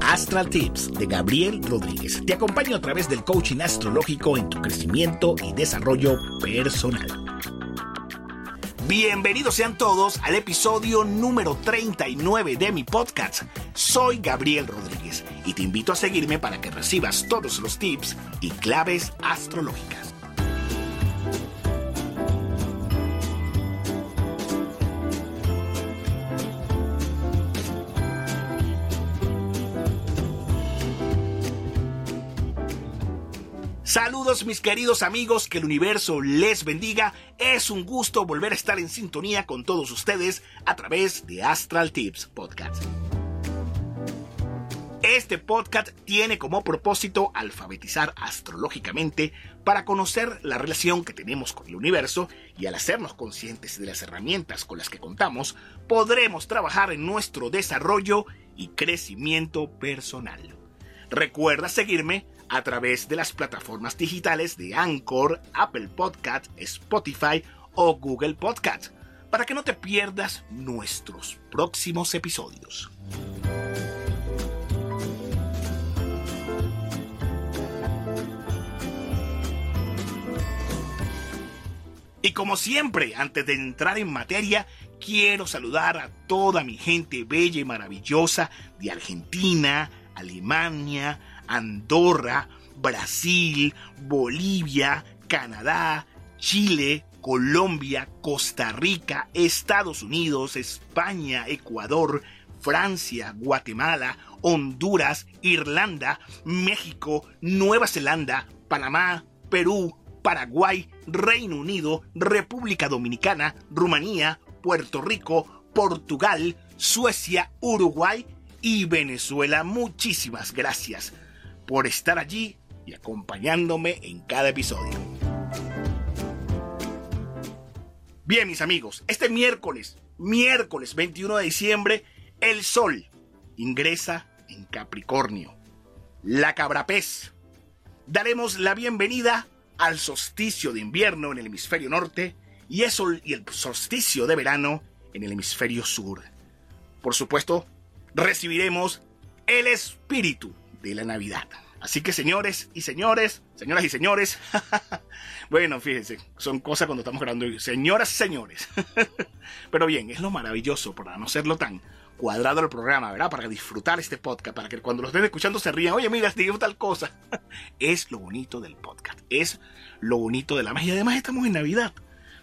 Astral Tips de Gabriel Rodríguez. Te acompaño a través del coaching astrológico en tu crecimiento y desarrollo personal. Bienvenidos sean todos al episodio número 39 de mi podcast. Soy Gabriel Rodríguez y te invito a seguirme para que recibas todos los tips y claves astrológicas. Saludos mis queridos amigos, que el universo les bendiga. Es un gusto volver a estar en sintonía con todos ustedes a través de Astral Tips Podcast. Este podcast tiene como propósito alfabetizar astrológicamente para conocer la relación que tenemos con el universo y al hacernos conscientes de las herramientas con las que contamos, podremos trabajar en nuestro desarrollo y crecimiento personal. Recuerda seguirme a través de las plataformas digitales de Anchor, Apple Podcast, Spotify o Google Podcast, para que no te pierdas nuestros próximos episodios. Y como siempre, antes de entrar en materia, quiero saludar a toda mi gente bella y maravillosa de Argentina, Alemania, Andorra, Brasil, Bolivia, Canadá, Chile, Colombia, Costa Rica, Estados Unidos, España, Ecuador, Francia, Guatemala, Honduras, Irlanda, México, Nueva Zelanda, Panamá, Perú, Paraguay, Reino Unido, República Dominicana, Rumanía, Puerto Rico, Portugal, Suecia, Uruguay y Venezuela. Muchísimas gracias por estar allí y acompañándome en cada episodio. Bien, mis amigos, este miércoles, miércoles 21 de diciembre, el Sol ingresa en Capricornio. La cabrapez. Daremos la bienvenida al solsticio de invierno en el hemisferio norte y, eso, y el solsticio de verano en el hemisferio sur. Por supuesto, recibiremos el espíritu de la Navidad. Así que señores y señores, señoras y señores, bueno, fíjense, son cosas cuando estamos grabando, señoras y señores. Pero bien, es lo maravilloso, para no serlo tan cuadrado el programa, ¿verdad? Para disfrutar este podcast, para que cuando lo estén escuchando se rían, oye, mira, digo tal cosa. es lo bonito del podcast, es lo bonito de la magia. Además estamos en Navidad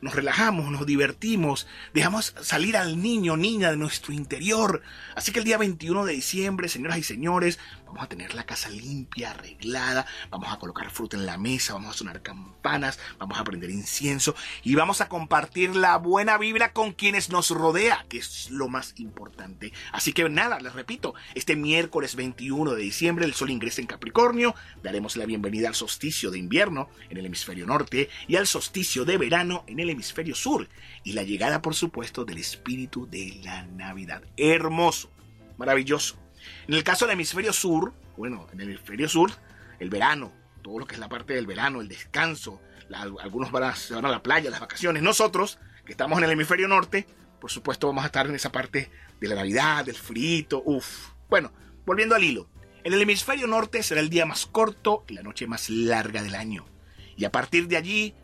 nos relajamos, nos divertimos, dejamos salir al niño, niña de nuestro interior. Así que el día 21 de diciembre, señoras y señores, vamos a tener la casa limpia, arreglada, vamos a colocar fruta en la mesa, vamos a sonar campanas, vamos a prender incienso y vamos a compartir la buena vibra con quienes nos rodea, que es lo más importante. Así que nada, les repito, este miércoles 21 de diciembre el sol ingresa en Capricornio, daremos la bienvenida al solsticio de invierno en el hemisferio norte y al solsticio de verano en el hemisferio sur y la llegada, por supuesto, del espíritu de la Navidad. Hermoso, maravilloso. En el caso del hemisferio sur, bueno, en el hemisferio sur, el verano, todo lo que es la parte del verano, el descanso, algunos van a, la playa, las vacaciones. Nosotros, que estamos en el hemisferio norte, por supuesto vamos a estar en esa parte de la Navidad, del frito, uff. Bueno, volviendo al hilo. En el hemisferio norte será el día más corto y la noche más larga del año. Y a partir de allí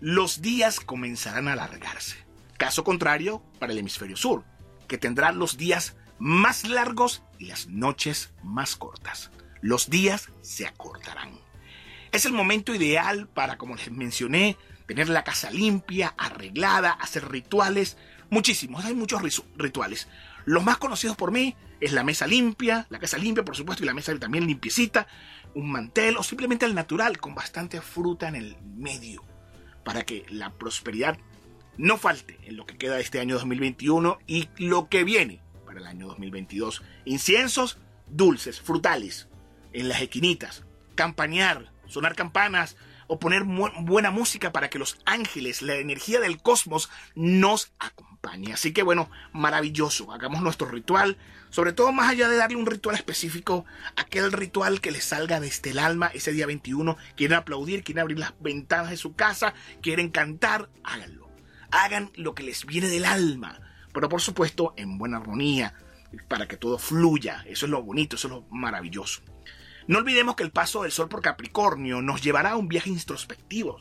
los días comenzarán a alargarse. Caso contrario para el hemisferio sur, que tendrá los días más largos y las noches más cortas. Los días se acortarán. Es el momento ideal para, como les mencioné, tener la casa limpia, arreglada, hacer rituales. Muchísimos, hay muchos rituales. Los más conocidos por mí es la mesa limpia, la casa limpia, por supuesto, y la mesa también limpiecita, un mantel o simplemente el natural con bastante fruta en el medio para que la prosperidad no falte en lo que queda de este año 2021 y lo que viene para el año 2022. Inciensos dulces, frutales, en las esquinitas, campanear, sonar campanas o poner buena música para que los ángeles, la energía del cosmos nos Así que bueno, maravilloso, hagamos nuestro ritual, sobre todo más allá de darle un ritual específico, aquel ritual que les salga desde el alma ese día 21, quieren aplaudir, quieren abrir las ventanas de su casa, quieren cantar, háganlo. Hagan lo que les viene del alma, pero por supuesto en buena armonía, para que todo fluya. Eso es lo bonito, eso es lo maravilloso. No olvidemos que el paso del Sol por Capricornio nos llevará a un viaje introspectivo,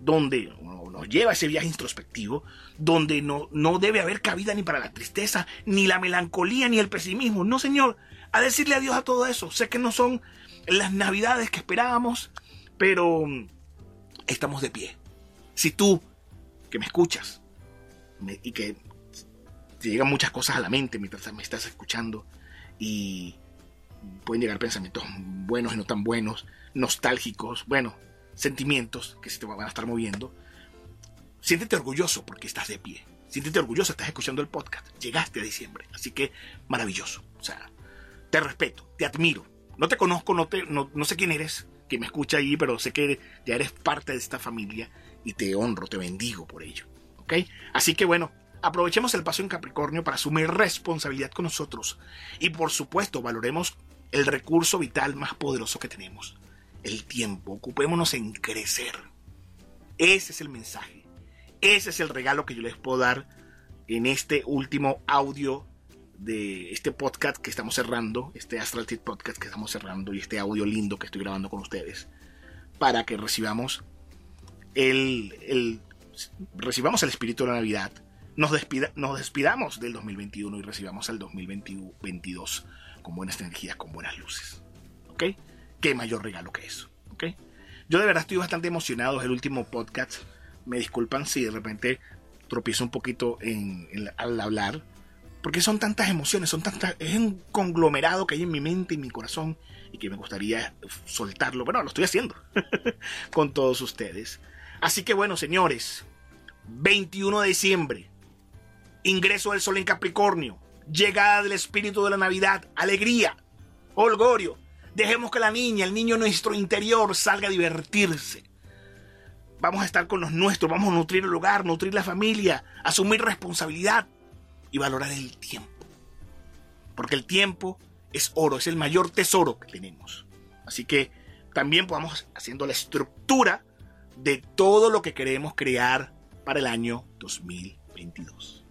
donde nos lleva ese viaje introspectivo, donde no, no debe haber cabida ni para la tristeza, ni la melancolía, ni el pesimismo. No, Señor, a decirle adiós a todo eso. Sé que no son las navidades que esperábamos, pero estamos de pie. Si tú, que me escuchas, y que te llegan muchas cosas a la mente mientras me estás escuchando, y pueden llegar pensamientos buenos y no tan buenos, nostálgicos, bueno, sentimientos que se te van a estar moviendo, siéntete orgulloso porque estás de pie. Siéntete orgulloso, estás escuchando el podcast. Llegaste a diciembre. Así que maravilloso. O sea, te respeto, te admiro. No te conozco, no, te, no, sé quién eres, que me escucha ahí, pero sé que ya eres parte de esta familia y te honro, te bendigo por ello. ¿Ok? Así que bueno, aprovechemos el paso en Capricornio para asumir responsabilidad con nosotros. Y por supuesto, valoremos el recurso vital más poderoso que tenemos, el tiempo. Ocupémonos en crecer. Ese es el mensaje. Ese es el regalo que yo les puedo dar en este último audio de este podcast que estamos cerrando, este Astral Tit Podcast que estamos cerrando y este audio lindo que estoy grabando con ustedes, para que recibamos el, el recibamos el espíritu de la Navidad, nos, despida, nos despidamos del 2021 y recibamos el 2022 con buenas energías, con buenas luces. ¿Ok? ¿Qué mayor regalo que eso? ¿Ok? Yo de verdad estoy bastante emocionado. Es el último podcast. Me disculpan si de repente tropiezo un poquito en, al hablar. Porque son tantas emociones, son tantas. Es un conglomerado que hay en mi mente y mi corazón. Y que me gustaría soltarlo. Bueno, lo estoy haciendo. con todos ustedes. Así que bueno, señores. 21 de diciembre. Ingreso del sol en Capricornio llegada del espíritu de la Navidad, alegría, holgorio. Dejemos que la niña, el niño nuestro interior salga a divertirse. Vamos a estar con los nuestros, vamos a nutrir el hogar, nutrir la familia, asumir responsabilidad y valorar el tiempo. Porque el tiempo es oro, es el mayor tesoro que tenemos. Así que también podamos haciendo la estructura de todo lo que queremos crear para el año 2022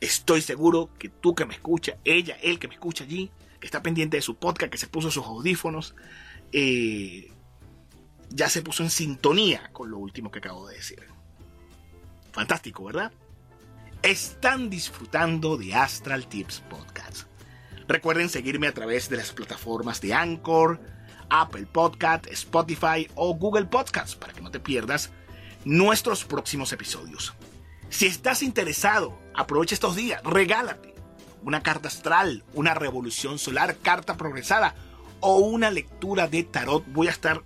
estoy seguro que tú que me escuchas, ella, él que me escucha allí, está pendiente de su podcast, que se puso sus audífonos, eh, ya se puso en sintonía con lo último que acabo de decir. Fantástico, ¿verdad? Están disfrutando de Astral Tips Podcast. Recuerden seguirme a través de las plataformas de Anchor, Apple Podcast, Spotify o Google Podcast para que no te pierdas nuestros próximos episodios. Si estás interesado, aprovecha estos días, regálate una carta astral, una revolución solar, carta progresada o una lectura de tarot. Voy a estar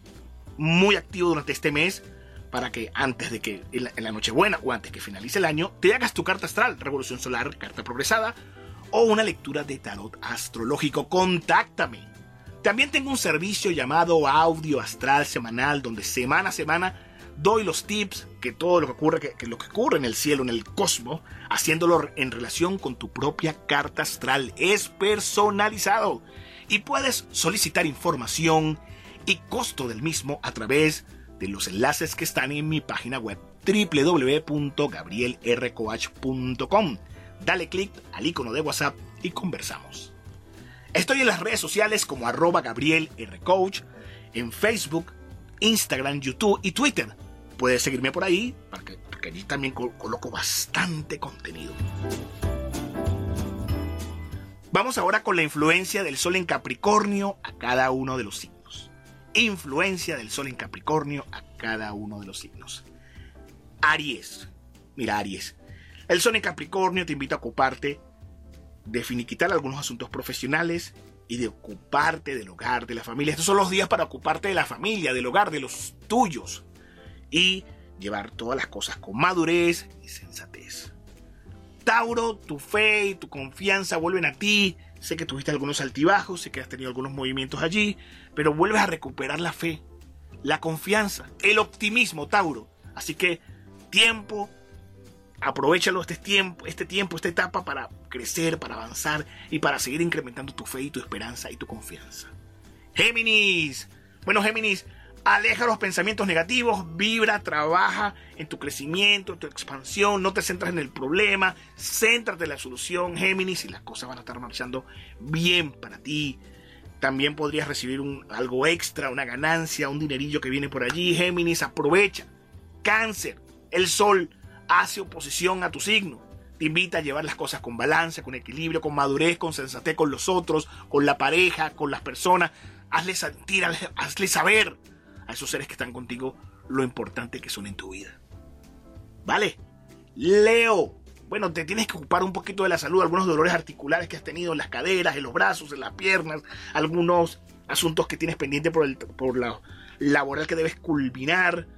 muy activo durante este mes para que antes de que en la, Nochebuena o antes que finalice el año te hagas tu carta astral, revolución solar, carta progresada o una lectura de tarot astrológico. Contáctame. También tengo un servicio llamado Audio Astral Semanal donde semana a semana doy los tips que todo lo que ocurre, que, lo que ocurre en el cielo, en el cosmos, haciéndolo en relación con tu propia carta astral. Es personalizado y puedes solicitar información y costo del mismo a través de los enlaces que están en mi página web www.gabrielrcoach.com. Dale clic al icono de WhatsApp y conversamos. Estoy en las redes sociales como arroba Gabriel en Facebook, Instagram, YouTube y Twitter puedes seguirme por ahí, porque, allí también coloco bastante contenido. Vamos ahora con la influencia del Sol en Capricornio a cada uno de los signos. Influencia del Sol en Capricornio a cada uno de los signos. Aries. Mira, Aries. El Sol en Capricornio te invita a ocuparte de finiquitar algunos asuntos profesionales y de ocuparte del hogar, de la familia. Estos son los días para ocuparte de la familia, del hogar, de los tuyos y llevar todas las cosas con madurez y sensatez. Tauro, tu fe y tu confianza vuelven a ti. Sé que tuviste algunos altibajos, sé que has tenido algunos movimientos allí, pero vuelves a recuperar la fe, la confianza, el optimismo, Tauro. Así que tiempo, aprovechalo este tiempo, este tiempo, esta etapa para crecer, para avanzar y para seguir incrementando tu fe y tu esperanza y tu confianza. Géminis. Bueno, Géminis, Aleja los pensamientos negativos, vibra, trabaja en tu crecimiento, en tu expansión, no te centras en el problema, céntrate en la solución, Géminis, y las cosas van a estar marchando bien para ti. También podrías recibir algo extra, una ganancia, un dinerillo que viene por allí, Géminis, aprovecha. Cáncer, el sol hace oposición a tu signo. Te invita a llevar las cosas con balance, con equilibrio, con madurez, con sensatez con los otros, con la pareja, con las personas. Hazle sentir, hazle saber a esos seres que están contigo lo importante que son en tu vida. ¿Vale? Leo. Bueno, te tienes que ocupar un poquito de la salud, algunos dolores articulares que has tenido en las caderas, en los brazos, en las piernas, algunos asuntos que tienes pendiente por, el, por la laboral que debes culminar.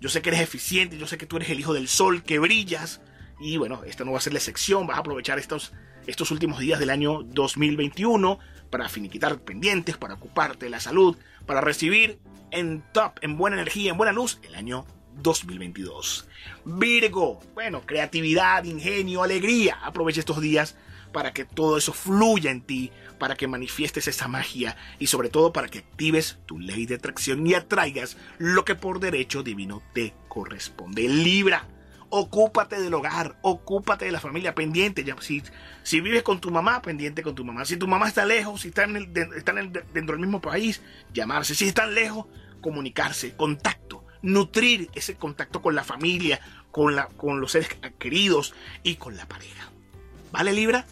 Yo sé que eres eficiente, yo sé que tú eres el hijo del sol, que brillas. Y bueno, esta no va a ser la excepción, vas a aprovechar estos, estos últimos días del año 2021 para finiquitar pendientes, para ocuparte de la salud, para recibir en top, en buena energía, en buena luz, el año 2022. Virgo, bueno, creatividad, ingenio, alegría. Aprovecha estos días para que todo eso fluya en ti, para que manifiestes esa magia y sobre todo para que actives tu ley de atracción y atraigas lo que por derecho divino te corresponde. Libra, ocúpate del hogar, ocúpate de la familia pendiente. Si, si vives con tu mamá, pendiente con tu mamá. Si tu mamá está lejos, si está, en dentro del mismo país, llamarse. Si están lejos, comunicarse, contacto, nutrir ese contacto con la familia, con, la, con los seres queridos y con la pareja. ¿Vale, Libra?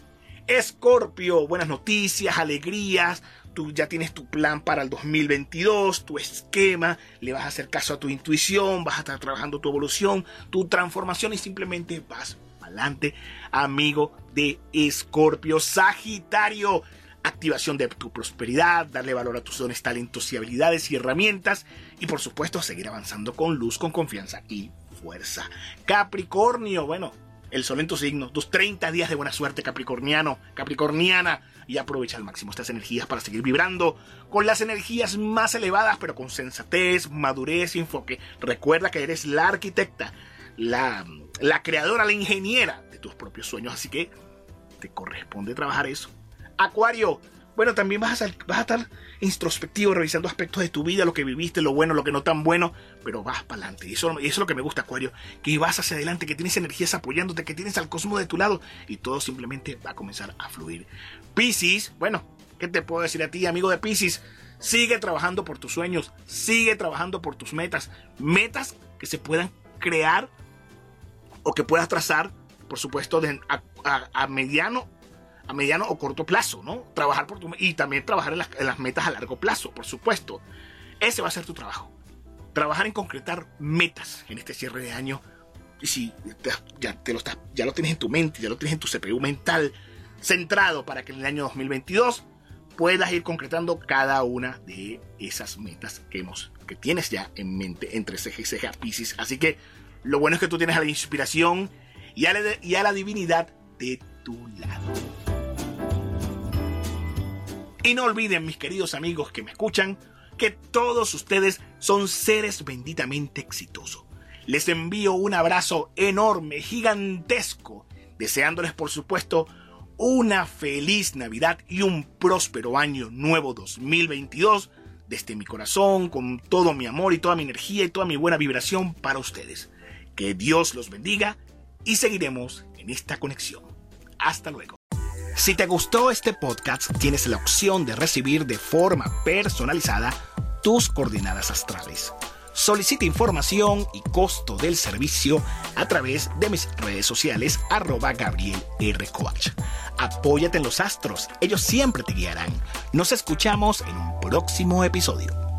Escorpio, buenas noticias, alegrías, tú ya tienes tu plan para el 2022, tu esquema, le vas a hacer caso a tu intuición, vas a estar trabajando tu evolución, tu transformación y simplemente vas adelante, amigo de Escorpio. Sagitario, activación de tu prosperidad, darle valor a tus dones, talentos y habilidades y herramientas y por supuesto seguir avanzando con luz, con confianza y fuerza. Capricornio, bueno, el sol en tu signo, tus 30 días de buena suerte capricorniano, capricorniana y aprovecha al máximo estas energías para seguir vibrando con las energías más elevadas, pero con sensatez, madurez y enfoque. Recuerda que eres la arquitecta, la, la creadora, la ingeniera de tus propios sueños, así que te corresponde trabajar eso. Acuario, bueno, también vas a, vas a estar introspectivo, revisando aspectos de tu vida, lo que viviste, lo bueno, lo que no tan bueno, pero vas para adelante. Y eso, eso es lo que me gusta, Acuario, que vas hacia adelante, que tienes energías apoyándote, que tienes al cosmos de tu lado y todo simplemente va a comenzar a fluir. Piscis, bueno, ¿qué te puedo decir a ti, amigo de Piscis? Sigue trabajando por tus sueños, sigue trabajando por tus metas, metas que se puedan crear o que puedas trazar, por supuesto, a mediano a mediano o corto plazo, ¿no? Trabajar por tu y también trabajar en las, metas a largo plazo, por supuesto. Ese va a ser tu trabajo. Trabajar en concretar metas en este cierre de año. Y si ya, te lo estás, ya lo tienes en tu mente, ya lo tienes en tu CPU mental centrado para que en el año 2022 puedas ir concretando cada una de esas metas que, hemos, que tienes ya en mente entre ceja y ceja Pisces. Así que lo bueno es que tú tienes a la inspiración y a la, y a la divinidad de tu lado. Y no olviden, mis queridos amigos que me escuchan, que todos ustedes son seres benditamente exitosos. Les envío un abrazo enorme, gigantesco, deseándoles por supuesto una feliz Navidad y un próspero año nuevo 2022 desde mi corazón, con todo mi amor y toda mi energía y toda mi buena vibración para ustedes. Que Dios los bendiga y seguiremos en esta conexión. Hasta luego. Si te gustó este podcast, tienes la opción de recibir de forma personalizada tus coordenadas astrales. Solicita información y costo del servicio a través de mis redes sociales arroba Gabriel R. Coach. Apóyate en los astros, ellos siempre te guiarán. Nos escuchamos en un próximo episodio.